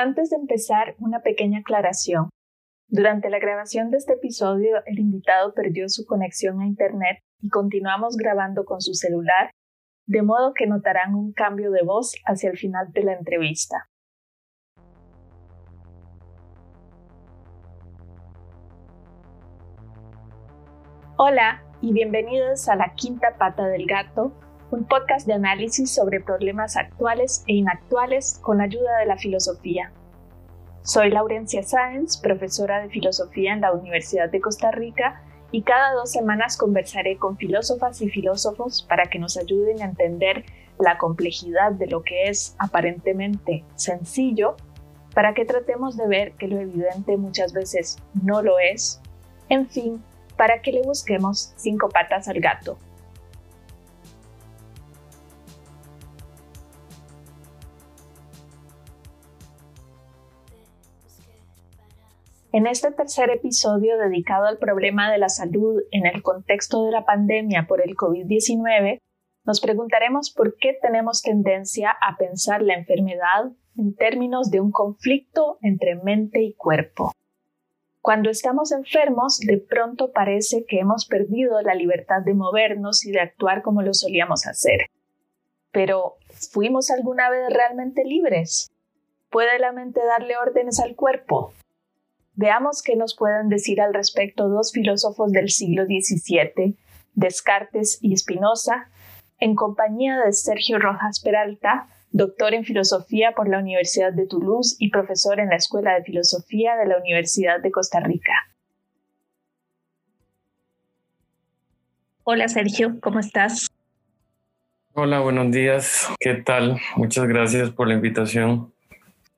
Antes de empezar, una pequeña aclaración. Durante la grabación de este episodio, el invitado perdió su conexión a Internet y continuamos grabando con su celular, de modo que notarán un cambio de voz hacia el final de la entrevista. Hola y bienvenidos a La Quinta Pata del Gato, un podcast de análisis sobre problemas actuales e inactuales con ayuda de la filosofía. Soy Laurencia Sáenz, profesora de filosofía en la Universidad de Costa Rica, y cada dos semanas conversaré con filósofas y filósofos para que nos ayuden a entender la complejidad de lo que es aparentemente sencillo, para que tratemos de ver que lo evidente muchas veces no lo es, en fin, para que le busquemos cinco patas al gato. En este tercer episodio dedicado al problema de la salud en el contexto de la pandemia por el COVID-19, nos preguntaremos por qué tenemos tendencia a pensar la enfermedad en términos de un conflicto entre mente y cuerpo. Cuando estamos enfermos, de pronto parece que hemos perdido la libertad de movernos y de actuar como lo solíamos hacer. Pero, ¿fuimos alguna vez realmente libres? ¿Puede la mente darle órdenes al cuerpo? Veamos qué nos pueden decir al respecto dos filósofos del siglo XVII, Descartes y Spinoza, en compañía de Sergio Rojas Peralta, doctor en filosofía por la Universidad de Toulouse y profesor en la Escuela de Filosofía de la Universidad de Costa Rica. Hola Sergio, ¿cómo estás? Hola, buenos días. ¿Qué tal? Muchas gracias por la invitación.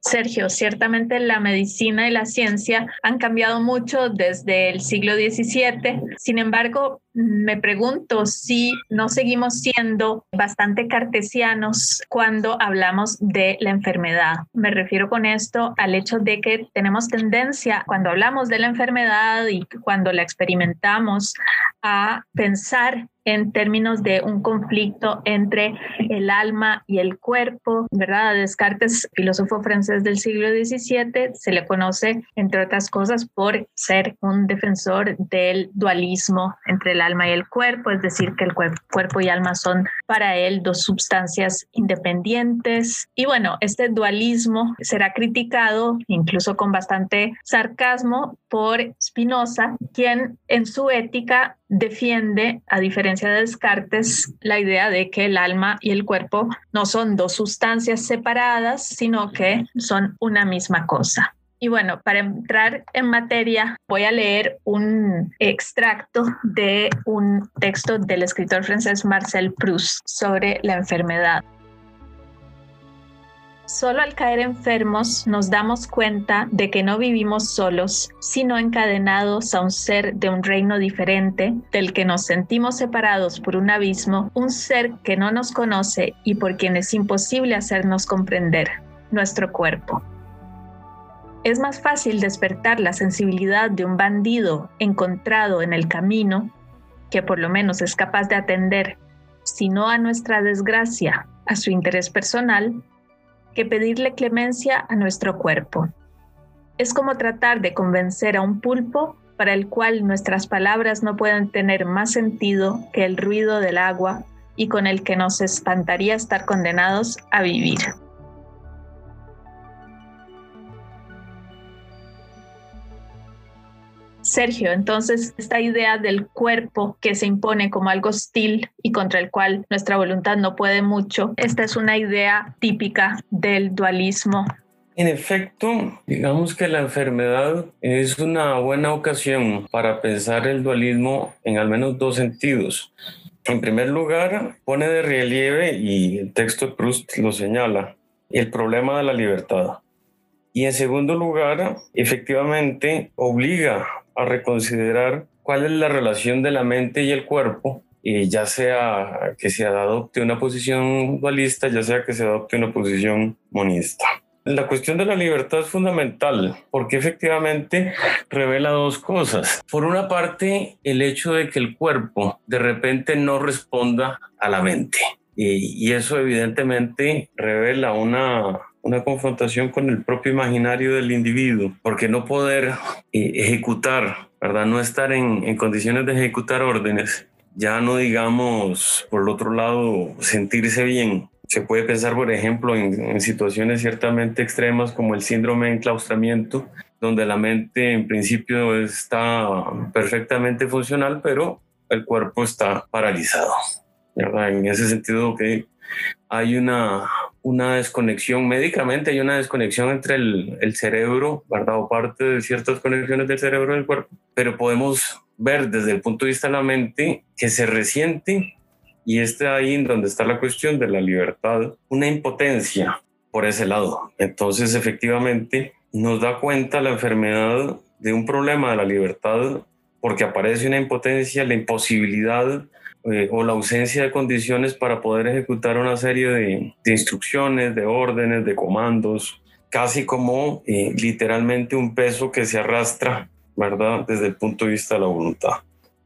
Sergio, ciertamente la medicina y la ciencia han cambiado mucho desde el siglo XVII. Sin embargo, me pregunto si no seguimos siendo bastante cartesianos cuando hablamos de la enfermedad. Me refiero con esto al hecho de que tenemos tendencia cuando hablamos de la enfermedad y cuando la experimentamos a pensar en términos de un conflicto entre el alma y el cuerpo, ¿verdad? Descartes, filósofo francés del siglo XVII, se le conoce, entre otras cosas, por ser un defensor del dualismo entre el alma y el cuerpo, es decir, que el cuerpo y alma son para él dos sustancias independientes. Y bueno, este dualismo será criticado, incluso con bastante sarcasmo, por Spinoza, quien en su ética defiende, a diferencia de Descartes, la idea de que el alma y el cuerpo no son dos sustancias separadas, sino que son una misma cosa. Y bueno, para entrar en materia, voy a leer un extracto de un texto del escritor francés Marcel Proust sobre la enfermedad. Solo al caer enfermos nos damos cuenta de que no vivimos solos, sino encadenados a un ser de un reino diferente, del que nos sentimos separados por un abismo, un ser que no nos conoce y por quien es imposible hacernos comprender, nuestro cuerpo. Es más fácil despertar la sensibilidad de un bandido encontrado en el camino, que por lo menos es capaz de atender, si no a nuestra desgracia, a su interés personal, que pedirle clemencia a nuestro cuerpo. Es como tratar de convencer a un pulpo para el cual nuestras palabras no pueden tener más sentido que el ruido del agua y con el que nos espantaría estar condenados a vivir. Sergio, entonces esta idea del cuerpo que se impone como algo hostil y contra el cual nuestra voluntad no puede mucho, esta es una idea típica del dualismo. En efecto, digamos que la enfermedad es una buena ocasión para pensar el dualismo en al menos dos sentidos. En primer lugar, pone de relieve, y el texto de Proust lo señala, el problema de la libertad. Y en segundo lugar, efectivamente obliga a reconsiderar cuál es la relación de la mente y el cuerpo, y ya sea que se adopte una posición dualista, ya sea que se adopte una posición monista. La cuestión de la libertad es fundamental porque efectivamente revela dos cosas. Por una parte, el hecho de que el cuerpo de repente no responda a la mente. Y, eso evidentemente revela una una confrontación con el propio imaginario del individuo, porque no poder eh, ejecutar, ¿verdad? No estar en, en condiciones de ejecutar órdenes, ya no digamos, por el otro lado, sentirse bien. Se puede pensar, por ejemplo, en, en situaciones ciertamente extremas como el síndrome de enclaustramiento, donde la mente en principio está perfectamente funcional, pero el cuerpo está paralizado. ¿verdad? En ese sentido que hay una, una desconexión, médicamente hay una desconexión entre el, el cerebro, ¿verdad? O parte de ciertas conexiones del cerebro del cuerpo, pero podemos ver desde el punto de vista de la mente que se resiente y está ahí en donde está la cuestión de la libertad, una impotencia por ese lado. Entonces, efectivamente, nos da cuenta la enfermedad de un problema de la libertad porque aparece una impotencia, la imposibilidad eh, o la ausencia de condiciones para poder ejecutar una serie de, instrucciones, de órdenes, de comandos, casi como eh, literalmente un peso que se arrastra, ¿verdad? Desde el punto de vista de la voluntad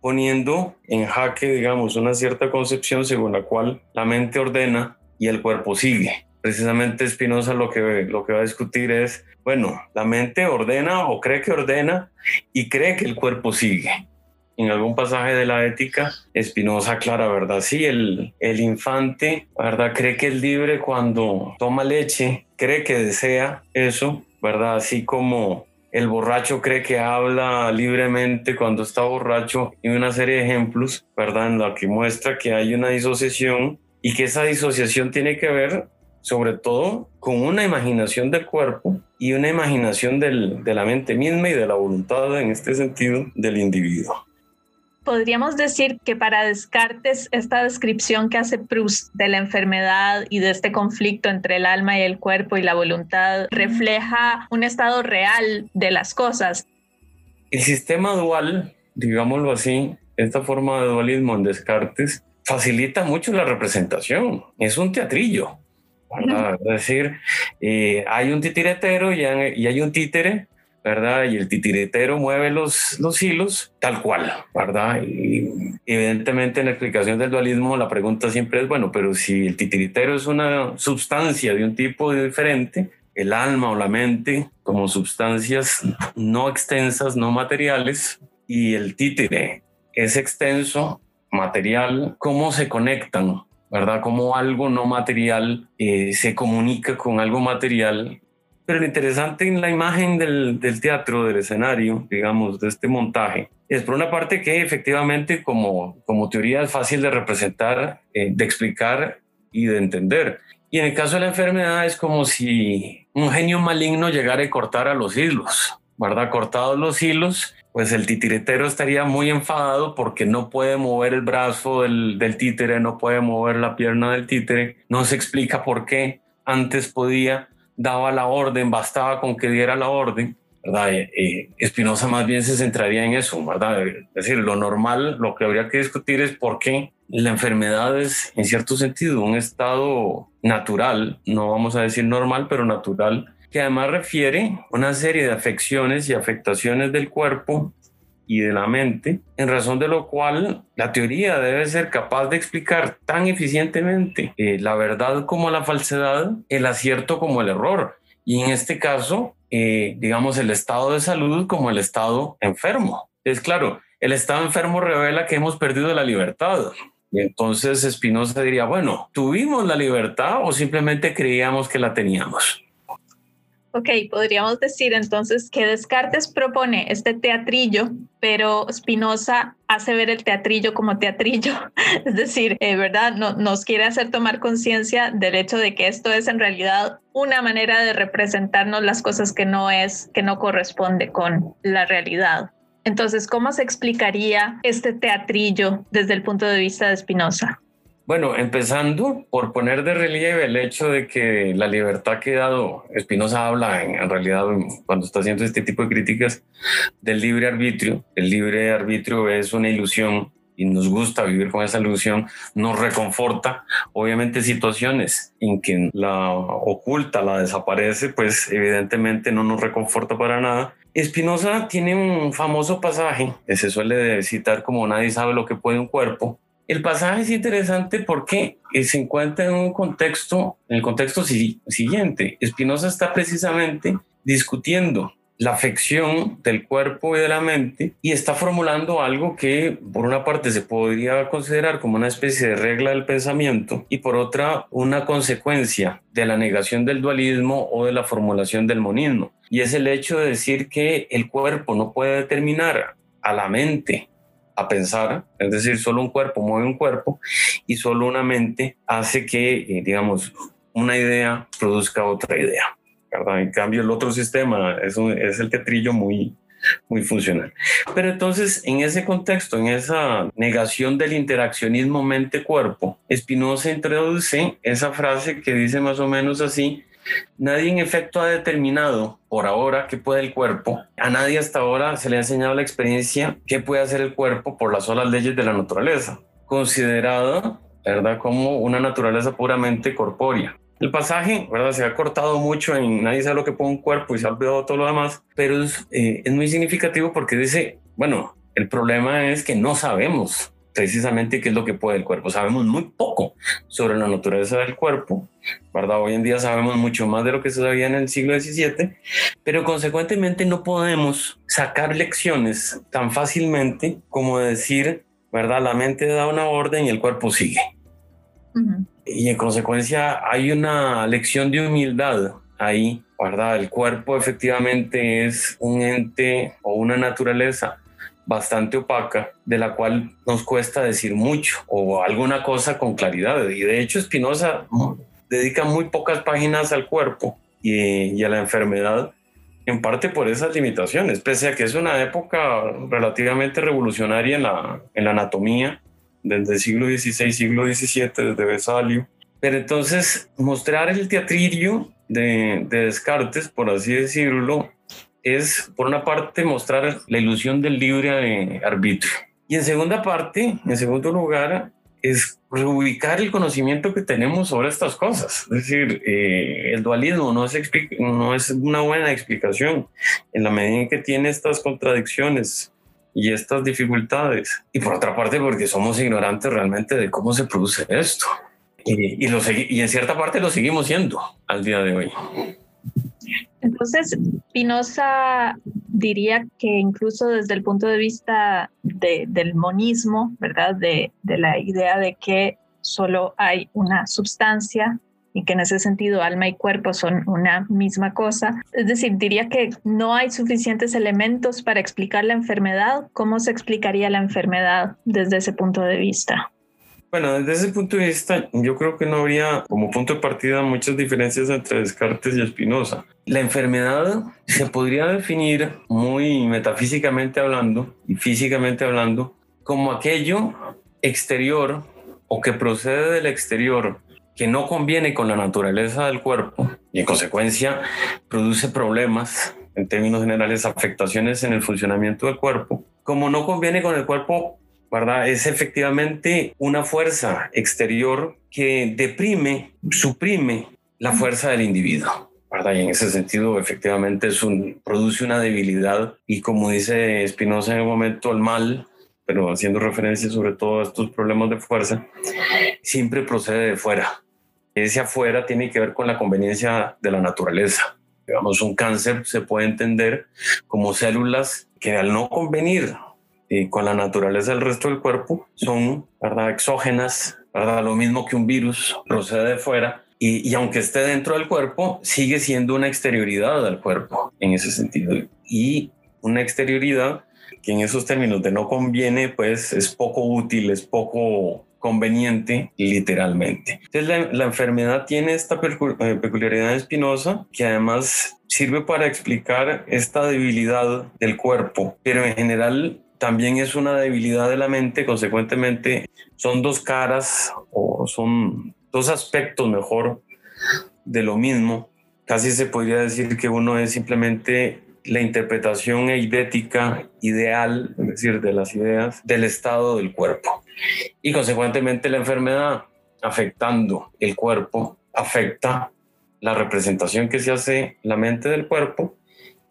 poniendo en jaque, digamos, una cierta concepción según la cual la mente ordena y el cuerpo sigue precisamente Spinoza lo que, lo que va a discutir es, bueno, la mente ordena o cree que ordena y cree que el cuerpo sigue. En algún pasaje de la ética, Spinoza aclara, ¿verdad? Sí, el, el infante, ¿verdad? Cree que es libre cuando toma leche, cree que desea eso, ¿verdad? Así como el borracho cree que habla libremente cuando está borracho y una serie de ejemplos, ¿verdad? En la que muestra que hay una disociación y que esa disociación tiene que ver sobre todo con una imaginación del cuerpo y una imaginación del, de la mente misma y de la voluntad, en este sentido, del individuo. Podríamos decir que para Descartes esta descripción que hace Proust de la enfermedad y de este conflicto entre el alma y el cuerpo y la voluntad refleja un estado real de las cosas. El sistema dual, digámoslo así, esta forma de dualismo en Descartes, facilita mucho la representación. Es un teatrillo. Es decir, eh, hay un titiretero y hay, un títere, ¿verdad? Y el titiretero mueve los, los hilos tal cual, ¿verdad? Y evidentemente en la explicación del dualismo la pregunta siempre es, bueno, pero si el titiritero es una sustancia de un tipo diferente, el alma o la mente como sustancias no extensas, no materiales, y el títere es extenso, material, ¿cómo se conectan? ¿verdad? Como algo no material eh, se comunica con algo material. Pero lo interesante en la imagen del, del, teatro, del escenario, digamos, de este montaje, es por una parte que efectivamente como, como teoría es fácil de representar, eh, de explicar y de entender. Y en el caso de la enfermedad es como si un genio maligno llegara a cortar a los hilos, ¿verdad? Cortados los hilos pues el titiretero estaría muy enfadado porque no puede mover el brazo del, del, títere, no puede mover la pierna del títere, no se explica por qué. Antes podía, daba la orden, bastaba con que diera la orden, ¿verdad? Eh, Espinosa más bien se centraría en eso, ¿verdad? Es decir, lo normal, lo que habría que discutir es por qué la enfermedad es, en cierto sentido, un estado natural, no vamos a decir normal, pero natural, que además refiere una serie de afecciones y afectaciones del cuerpo y de la mente, en razón de lo cual la teoría debe ser capaz de explicar tan eficientemente eh, la verdad como la falsedad, el acierto como el error, y en este caso, eh, digamos, el estado de salud como el estado enfermo. Es claro, el estado enfermo revela que hemos perdido la libertad. Y entonces Spinoza diría, bueno, ¿tuvimos la libertad o simplemente creíamos que la teníamos? Ok, podríamos decir entonces que Descartes propone este teatrillo, pero Spinoza hace ver el teatrillo como teatrillo, es decir, eh, ¿verdad? No, nos quiere hacer tomar conciencia del hecho de que esto es en realidad una manera de representarnos las cosas que no es, que no corresponde con la realidad. Entonces, ¿cómo se explicaría este teatrillo desde el punto de vista de Spinoza? Bueno, empezando por poner de relieve el hecho de que la libertad que dado, Espinosa habla en, realidad cuando está haciendo este tipo de críticas del libre arbitrio. El libre arbitrio es una ilusión y nos gusta vivir con esa ilusión, nos reconforta. Obviamente situaciones en que la oculta, la desaparece, pues evidentemente no nos reconforta para nada. Espinosa tiene un famoso pasaje que se suele citar como nadie sabe lo que puede un cuerpo, El pasaje es interesante porque eh, se encuentra en un contexto, en el contexto siguiente. Spinoza está precisamente discutiendo la afección del cuerpo y de la mente y está formulando algo que por una parte se podría considerar como una especie de regla del pensamiento y por otra una consecuencia de la negación del dualismo o de la formulación del monismo. Y es el hecho de decir que el cuerpo no puede determinar a la mente a pensar, es decir, solo un cuerpo mueve un cuerpo y solo una mente hace que, eh, digamos, una idea produzca otra idea. En cambio, el otro sistema es, es el tetrillo muy, muy funcional. Pero entonces, en ese contexto, en esa negación del interaccionismo mente-cuerpo, Spinoza introduce esa frase que dice más o menos así, Nadie en efecto ha determinado por ahora qué puede el cuerpo. A nadie hasta ahora se le ha enseñado la experiencia qué puede hacer el cuerpo por las solas leyes de la naturaleza, considerada, ¿verdad?, como una naturaleza puramente corpórea. El pasaje, ¿verdad? Se ha cortado mucho en nadie sabe lo que pone un cuerpo y se ha olvidado todo lo demás, pero es, eh, es muy significativo porque dice, bueno, el problema es que no sabemos precisamente qué es lo que puede el cuerpo. Sabemos muy poco sobre la naturaleza del cuerpo, ¿verdad? Hoy en día sabemos mucho más de lo que se sabía en el siglo XVII, pero consecuentemente no podemos sacar lecciones tan fácilmente como decir, ¿verdad? La mente da una orden y el cuerpo sigue. Y en consecuencia hay una lección de humildad ahí, ¿verdad? El cuerpo efectivamente es un ente o una naturaleza bastante opaca, de la cual nos cuesta decir mucho o alguna cosa con claridad. Y de hecho Spinoza dedica muy pocas páginas al cuerpo y, a la enfermedad, en parte por esas limitaciones, pese a que es una época relativamente revolucionaria en la, anatomía, desde el siglo XVI, siglo XVII, desde Vesalio. Pero entonces mostrar el teatrillo de, de Descartes, por así decirlo, es, por una parte, mostrar la ilusión del libre arbitrio. Y en segunda parte, en segundo lugar, es reubicar el conocimiento que tenemos sobre estas cosas. Es decir, eh, el dualismo no es, no es una buena explicación en la medida en que tiene estas contradicciones y estas dificultades. Y por otra parte, porque somos ignorantes realmente de cómo se produce esto. Y, y, lo, y en cierta parte lo seguimos siendo al día de hoy. Entonces, Spinoza diría que incluso desde el punto de vista del monismo, ¿verdad? De, de la idea de que solo hay una sustancia y que en ese sentido alma y cuerpo son una misma cosa. Es decir, diría que no hay suficientes elementos para explicar la enfermedad. ¿Cómo se explicaría la enfermedad desde ese punto de vista? Bueno, desde ese punto de vista, yo creo que no habría como punto de partida muchas diferencias entre Descartes y Spinoza. La enfermedad se podría definir muy metafísicamente hablando y físicamente hablando como aquello exterior o que procede del exterior que no conviene con la naturaleza del cuerpo y en consecuencia produce problemas en términos generales, afectaciones en el funcionamiento del cuerpo, como no conviene con el cuerpo Es efectivamente una fuerza exterior que deprime, suprime la fuerza del individuo. ¿verdad? Y en ese sentido, efectivamente, produce una debilidad y como dice Spinoza en el momento, el mal, pero haciendo referencia sobre todo a estos problemas de fuerza, siempre procede de fuera. Ese afuera tiene que ver con la conveniencia de la naturaleza. Digamos, un cáncer se puede entender como células que al no convenir y con la naturaleza del resto del cuerpo son ¿verdad? exógenas, ¿verdad? lo mismo que un virus procede de fuera. Y, y, aunque esté dentro del cuerpo, sigue siendo una exterioridad del cuerpo en ese sentido. Y una exterioridad que en esos términos de no conviene, pues es poco útil, es poco conveniente literalmente. Entonces la, la enfermedad tiene esta eh, peculiaridad espinosa que además sirve para explicar esta debilidad del cuerpo, pero en general también es una debilidad de la mente, consecuentemente son dos caras o son dos aspectos mejor de lo mismo. Casi se podría decir que uno es simplemente la interpretación eidética ideal, es decir, de las ideas del estado del cuerpo. Y consecuentemente la enfermedad afectando el cuerpo afecta la representación que se hace la mente del cuerpo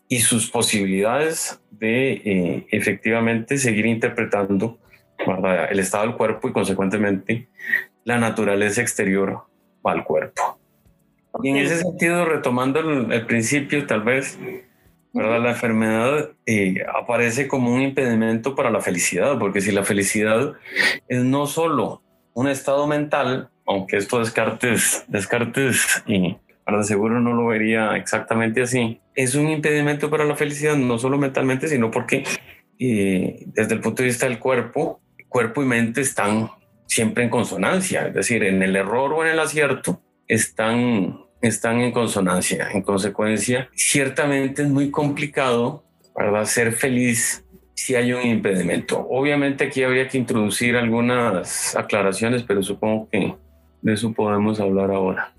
y sus posibilidades de eh, efectivamente seguir interpretando el estado del cuerpo y consecuentemente la naturaleza exterior al cuerpo. Y en ese sentido, retomando el, principio, tal vez, ¿verdad? La enfermedad eh, aparece como un impedimento para la felicidad, porque si la felicidad es no solo un estado mental, aunque esto descartes, descartes y para seguro no lo vería exactamente así, es un impedimento para la felicidad, no solo mentalmente, sino porque eh, desde el punto de vista del cuerpo, cuerpo y mente están siempre en consonancia, es decir, en el error o en el acierto están, están en consonancia. En consecuencia, ciertamente es muy complicado para ser feliz si hay un impedimento. Obviamente aquí habría que introducir algunas aclaraciones, pero supongo que de eso podemos hablar ahora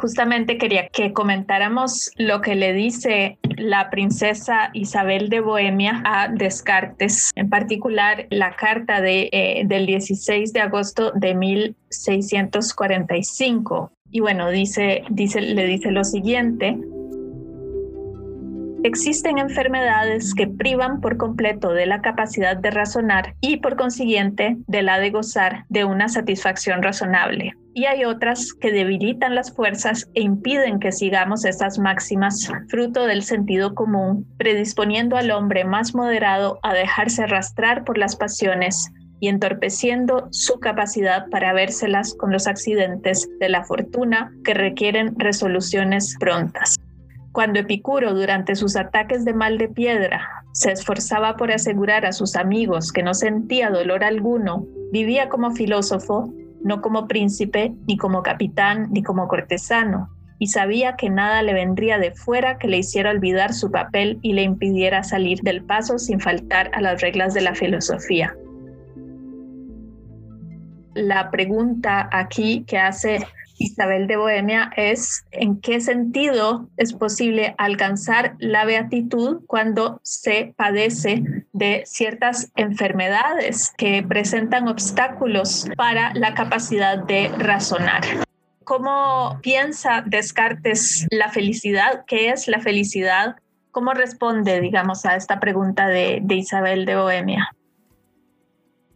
justamente quería que comentáramos lo que le dice la princesa Isabel de Bohemia a Descartes, en particular la carta de, eh, del 16 de agosto de 1645. Y bueno, dice, dice, le dice lo siguiente. Existen enfermedades que privan por completo de la capacidad de razonar y por consiguiente de la de gozar de una satisfacción razonable. Y hay otras que debilitan las fuerzas e impiden que sigamos estas máximas, fruto del sentido común, predisponiendo al hombre más moderado a dejarse arrastrar por las pasiones y entorpeciendo su capacidad para vérselas con los accidentes de la fortuna que requieren resoluciones prontas. Cuando Epicuro, durante sus ataques de mal de piedra, se esforzaba por asegurar a sus amigos que no sentía dolor alguno, vivía como filósofo, no como príncipe, ni como capitán, ni como cortesano, y sabía que nada le vendría de fuera que le hiciera olvidar su papel y le impidiera salir del paso sin faltar a las reglas de la filosofía. La pregunta aquí que hace Isabel de Bohemia es en qué sentido es posible alcanzar la beatitud cuando se padece de ciertas enfermedades que presentan obstáculos para la capacidad de razonar. ¿Cómo piensa Descartes la felicidad? ¿Qué es la felicidad? ¿Cómo responde, digamos, a esta pregunta de, de Isabel de Bohemia?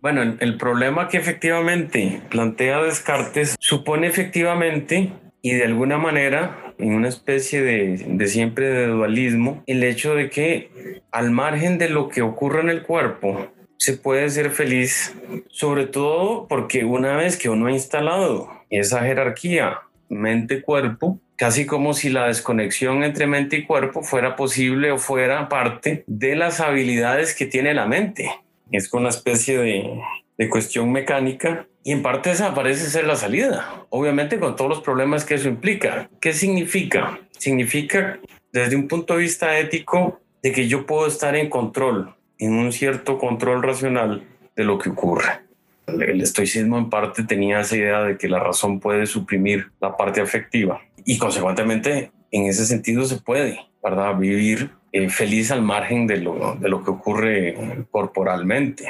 Bueno, el, problema que efectivamente plantea Descartes supone efectivamente y de alguna manera en una especie de, de, siempre de dualismo, el hecho de que al margen de lo que ocurra en el cuerpo, se puede ser feliz, sobre todo porque una vez que uno ha instalado esa jerarquía mente-cuerpo, casi como si la desconexión entre mente y cuerpo fuera posible o fuera parte de las habilidades que tiene la mente es con una especie de, de cuestión mecánica y en parte esa parece ser la salida, obviamente con todos los problemas que eso implica. ¿Qué significa? Significa desde un punto de vista ético de que yo puedo estar en control, en un cierto control racional de lo que ocurre. El estoicismo en parte tenía esa idea de que la razón puede suprimir la parte afectiva y consecuentemente en ese sentido se puede, ¿verdad? Vivir eh, feliz al margen de lo, de lo que ocurre corporalmente.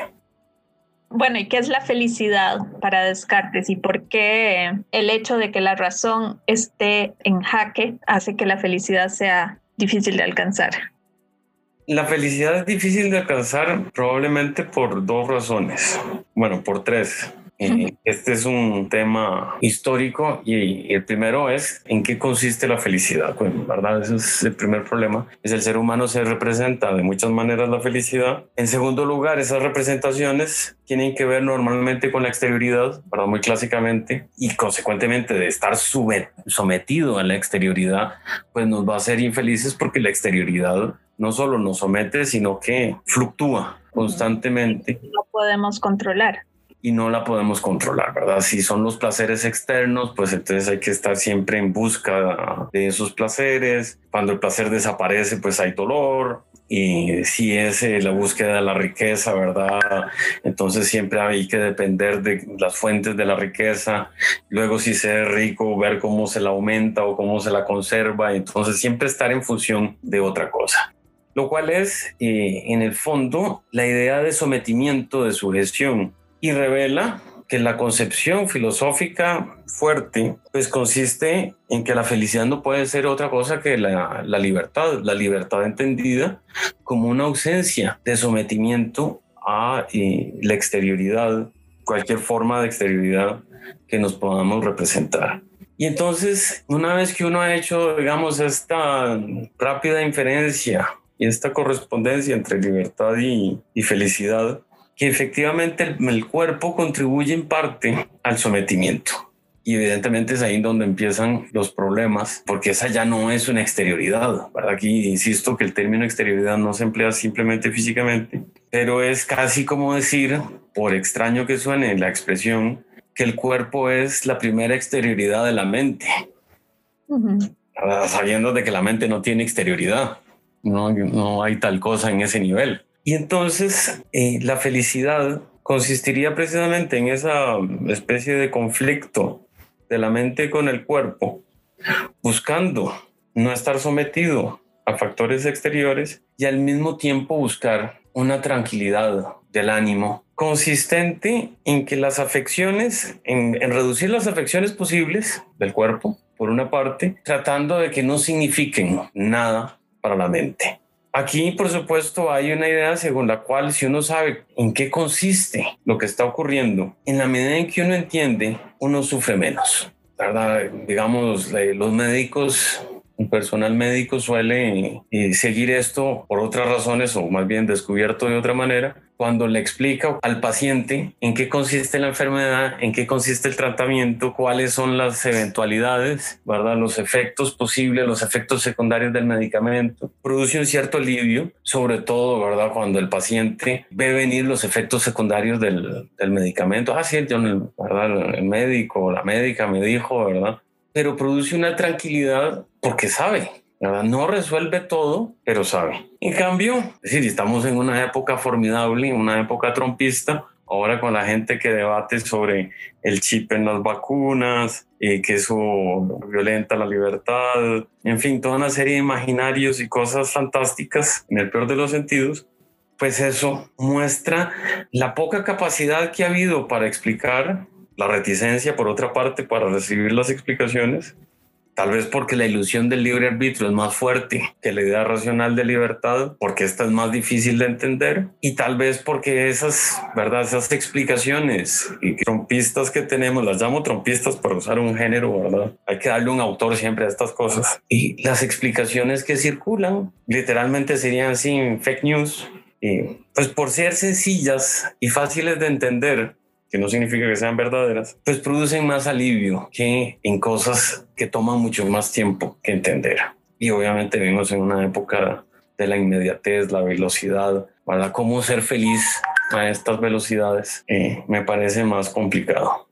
Bueno, ¿y qué es la felicidad para Descartes y por qué el hecho de que la razón esté en jaque hace que la felicidad sea difícil de alcanzar? La felicidad es difícil de alcanzar probablemente por dos razones, bueno, por tres. Eh, este es un tema histórico y, el primero es en qué consiste la felicidad, pues, ¿verdad? Ese es el primer problema. Es el ser humano se representa de muchas maneras la felicidad. En segundo lugar, esas representaciones tienen que ver normalmente con la exterioridad, ¿verdad? Muy clásicamente, y consecuentemente de estar sometido a la exterioridad, pues nos va a hacer infelices porque la exterioridad no solo nos somete, sino que fluctúa constantemente. No podemos controlar y no la podemos controlar, ¿verdad? Si son los placeres externos, pues entonces hay que estar siempre en busca de esos placeres. Cuando el placer desaparece, pues hay dolor. Y si es eh, la búsqueda de la riqueza, ¿verdad? Entonces siempre hay que depender de las fuentes de la riqueza. Luego si se es rico, ver cómo se la aumenta o cómo se la conserva. Entonces siempre estar en función de otra cosa lo cual es, eh, en el fondo, la idea de sometimiento, de sugestión y revela que la concepción filosófica fuerte pues consiste en que la felicidad no puede ser otra cosa que la, libertad, la libertad entendida como una ausencia de sometimiento a la exterioridad, cualquier forma de exterioridad que nos podamos representar. Y entonces, una vez que uno ha hecho, digamos, esta rápida inferencia y esta correspondencia entre libertad y, felicidad, que efectivamente el cuerpo contribuye en parte al sometimiento. Y evidentemente es ahí donde empiezan los problemas, porque esa ya no es una exterioridad, ¿verdad? Aquí insisto que el término exterioridad no se emplea simplemente físicamente, pero es casi como decir, por extraño que suene la expresión, que el cuerpo es la primera exterioridad de la mente, sabiendo de que la mente no tiene exterioridad, no, no hay tal cosa en ese nivel. Y entonces eh, la felicidad consistiría precisamente en esa especie de conflicto de la mente con el cuerpo, buscando no estar sometido a factores exteriores y al mismo tiempo buscar una tranquilidad del ánimo consistente en que las afecciones, en, reducir las afecciones posibles del cuerpo, por una parte, tratando de que no signifiquen nada para la mente. Aquí, por supuesto, hay una idea según la cual si uno sabe en qué consiste lo que está ocurriendo, en la medida en que uno entiende, uno sufre menos. ¿verdad? Digamos, los médicos un personal médico suele eh, seguir esto por otras razones o más bien descubierto de otra manera cuando le explica al paciente en qué consiste la enfermedad, en qué consiste el tratamiento, cuáles son las eventualidades, ¿verdad? los efectos posibles, los efectos secundarios del medicamento, produce un cierto alivio, sobre todo ¿verdad? cuando el paciente ve venir los efectos secundarios del, medicamento. Ah, sí, el, ¿verdad? el médico o la médica me dijo, ¿verdad? Pero produce una tranquilidad porque sabe, no resuelve todo, pero sabe. En cambio, es decir, estamos en una época formidable, una época trompista, ahora con la gente que debate sobre el chip en las vacunas, y que eso violenta la libertad, en fin, toda una serie de imaginarios y cosas fantásticas, en el peor de los sentidos, pues eso muestra la poca capacidad que ha habido para explicar, la reticencia por otra parte para recibir las explicaciones Tal vez porque la ilusión del libre arbitrio es más fuerte que la idea racional de libertad, porque esta es más difícil de entender, y tal vez porque esas, ¿verdad? Esas explicaciones y trompistas que tenemos, las llamo trompistas para usar un género, ¿verdad? Hay que darle un autor siempre a estas cosas. Y las explicaciones que circulan literalmente serían sin fake news. Y pues por ser sencillas y fáciles de entender, que no significa que sean verdaderas, pues producen más alivio que en cosas que toman mucho más tiempo que entender. Y obviamente vivimos en una época de la inmediatez, la velocidad, ¿verdad? Cómo ser feliz a estas velocidades eh, me parece más complicado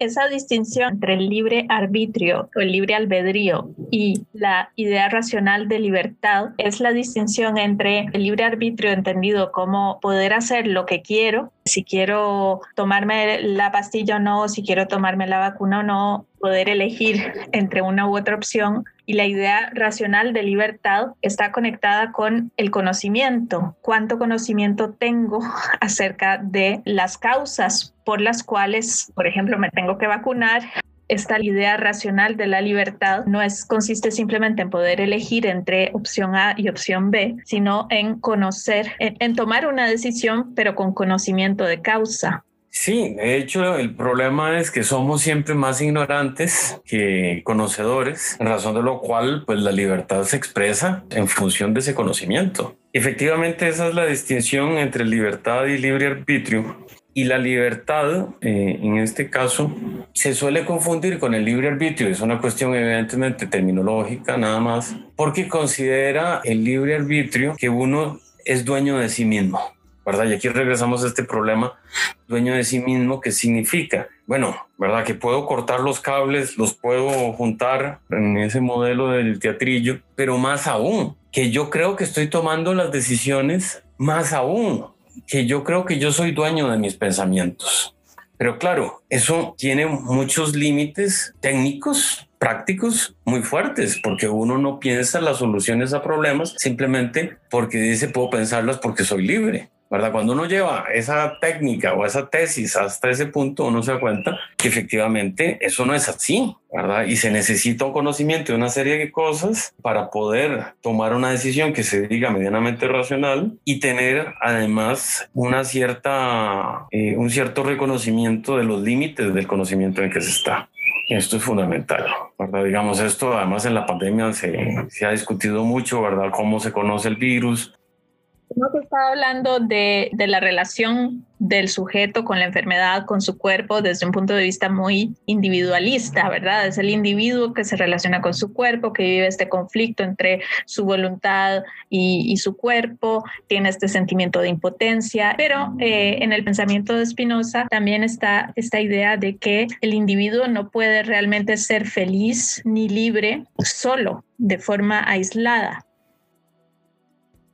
esa distinción entre el libre arbitrio o el libre albedrío y la idea racional de libertad es la distinción entre el libre arbitrio entendido como poder hacer lo que quiero, si quiero tomarme la pastilla o no, si quiero tomarme la vacuna o no, poder elegir entre una u otra opción y la idea racional de libertad está conectada con el conocimiento. ¿Cuánto conocimiento tengo acerca de las causas por las cuales, por ejemplo, me tengo que vacunar? Esta idea racional de la libertad no es consiste simplemente en poder elegir entre opción A y opción B, sino en conocer, en tomar una decisión, pero con conocimiento de causa. Sí, de hecho el problema es que somos siempre más ignorantes que conocedores, en razón de lo cual pues la libertad se expresa en función de ese conocimiento. Efectivamente esa es la distinción entre libertad y libre arbitrio. Y la libertad, eh, en este caso, se suele confundir con el libre arbitrio. Es una cuestión evidentemente terminológica nada más, porque considera el libre arbitrio que uno es dueño de sí mismo. ¿verdad? Y aquí regresamos a este problema, dueño de sí mismo, ¿qué significa? Bueno, ¿verdad? Que puedo cortar los cables, los puedo juntar en ese modelo del teatrillo, pero más aún, que yo creo que estoy tomando las decisiones, más aún, que yo creo que yo soy dueño de mis pensamientos. Pero claro, eso tiene muchos límites técnicos, prácticos muy fuertes, porque uno no piensa las soluciones a problemas simplemente porque dice puedo pensarlas porque soy libre. ¿Verdad? Cuando uno lleva esa técnica o esa tesis hasta ese punto, uno se da cuenta que efectivamente eso no es así, ¿verdad? Y se necesita un conocimiento de una serie de cosas para poder tomar una decisión que se diga medianamente racional y tener además una cierta, eh, un cierto reconocimiento de los límites del conocimiento en que se está. Esto es fundamental, ¿verdad? Digamos, esto además en la pandemia se, se ha discutido mucho, ¿verdad? Cómo se conoce el virus, Hemos estado hablando de, la relación del sujeto con la enfermedad, con su cuerpo, desde un punto de vista muy individualista, ¿verdad? Es el individuo que se relaciona con su cuerpo, que vive este conflicto entre su voluntad y, y su cuerpo, tiene este sentimiento de impotencia, pero eh, en el pensamiento de Spinoza también está esta idea de que el individuo no puede realmente ser feliz ni libre solo, de forma aislada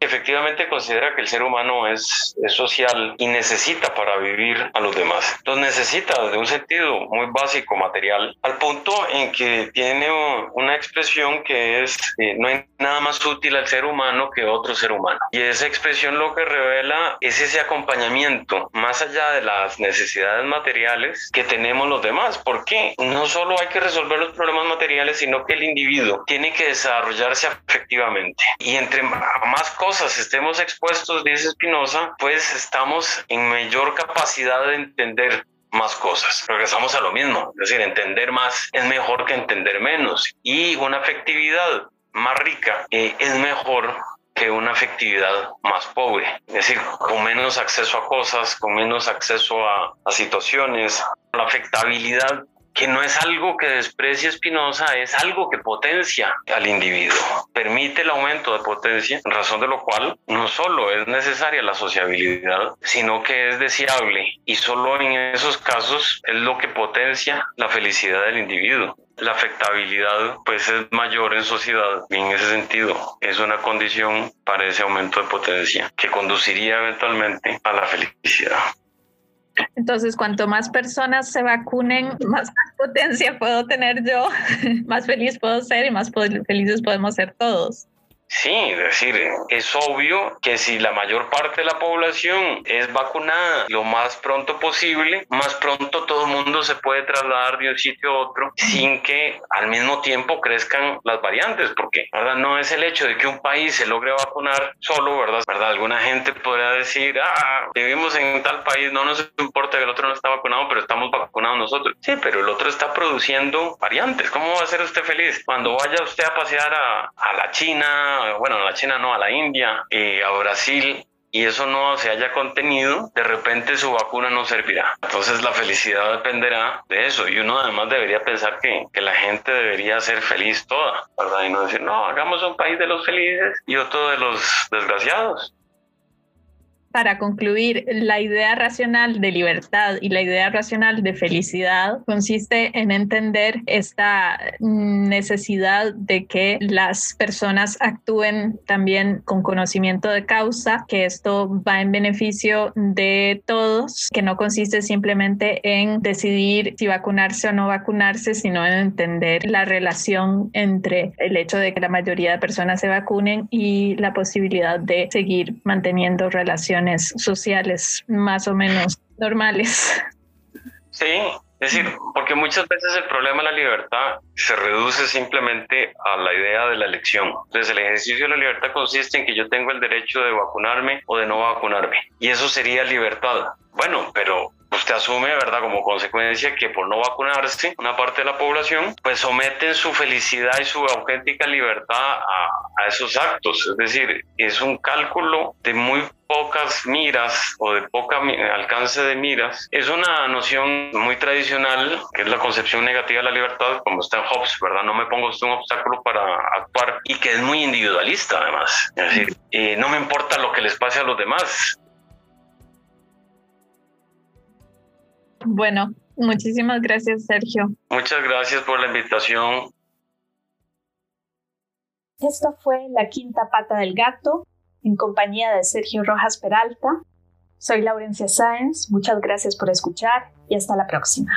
efectivamente considera que el ser humano es, social y necesita para vivir a los demás. Entonces necesita de un sentido muy básico, material, al punto en que tiene una expresión que es, eh, no hay nada más útil al ser humano que otro ser humano. Y esa expresión lo que revela es ese acompañamiento, más allá de las necesidades materiales que tenemos los demás. porque No solo hay que resolver los problemas materiales, sino que el individuo tiene que desarrollarse afectivamente. Y entre más cosas estemos expuestos, dice Spinoza, pues estamos en mayor capacidad de entender más cosas. Regresamos a lo mismo, es decir, entender más es mejor que entender menos y una afectividad más rica eh, es mejor que una afectividad más pobre, es decir, con menos acceso a cosas, con menos acceso a, a situaciones. La afectabilidad que no es algo que desprecie Spinoza, es algo que potencia al individuo, permite el aumento de potencia, en razón de lo cual no solo es necesaria la sociabilidad, sino que es deseable y solo en esos casos es lo que potencia la felicidad del individuo. La afectabilidad pues es mayor en sociedad y en ese sentido es una condición para ese aumento de potencia que conduciría eventualmente a la felicidad. Entonces, cuanto más personas se vacunen, más potencia puedo tener yo, más feliz puedo ser y más felices podemos ser todos. Sí, es decir, es obvio que si la mayor parte de la población es vacunada lo más pronto posible, más pronto todo el mundo se puede trasladar de un sitio a otro sin que al mismo tiempo crezcan las variantes, porque ¿verdad? no es el hecho de que un país se logre vacunar solo, ¿verdad? ¿verdad? Alguna gente podría decir, ah, vivimos en tal país, no nos importa que el otro no está vacunado, pero estamos vacunados nosotros. Sí, pero el otro está produciendo variantes. ¿Cómo va a ser usted feliz? Cuando vaya usted a pasear a, a la China, bueno, a la China no, a la India, y a Brasil, y eso no se haya contenido, de repente su vacuna no servirá. Entonces la felicidad dependerá de eso y uno además debería pensar que, que, la gente debería ser feliz toda, ¿verdad? Y no decir, no, hagamos un país de los felices y otro de los desgraciados para concluir, la idea racional de libertad y la idea racional de felicidad consiste en entender esta necesidad de que las personas actúen también con conocimiento de causa, que esto va en beneficio de todos, que no consiste simplemente en decidir si vacunarse o no vacunarse, sino en entender la relación entre el hecho de que la mayoría de personas se vacunen y la posibilidad de seguir manteniendo relaciones sociales más o menos normales. Sí, es decir, porque muchas veces el problema de la libertad se reduce simplemente a la idea de la elección. Entonces el ejercicio de la libertad consiste en que yo tengo el derecho de vacunarme o de no vacunarme. Y eso sería libertad. Bueno, pero usted asume, ¿verdad?, como consecuencia que por no vacunarse, una parte de la población, pues someten su felicidad y su auténtica libertad a, a esos actos. Es decir, es un cálculo de muy pocas miras o de poca alcance de miras. Es una noción muy tradicional, que es la concepción negativa de la libertad, como está en Hobbes, ¿verdad? No me pongo un obstáculo para actuar y que es muy individualista además. Es decir, eh, no me importa lo que les pase a los demás, Bueno, muchísimas gracias, Sergio. Muchas gracias por la invitación. Esta fue La Quinta Pata del Gato, en compañía de Sergio Rojas Peralta. Soy Laurencia Sáenz, muchas gracias por escuchar y hasta la próxima.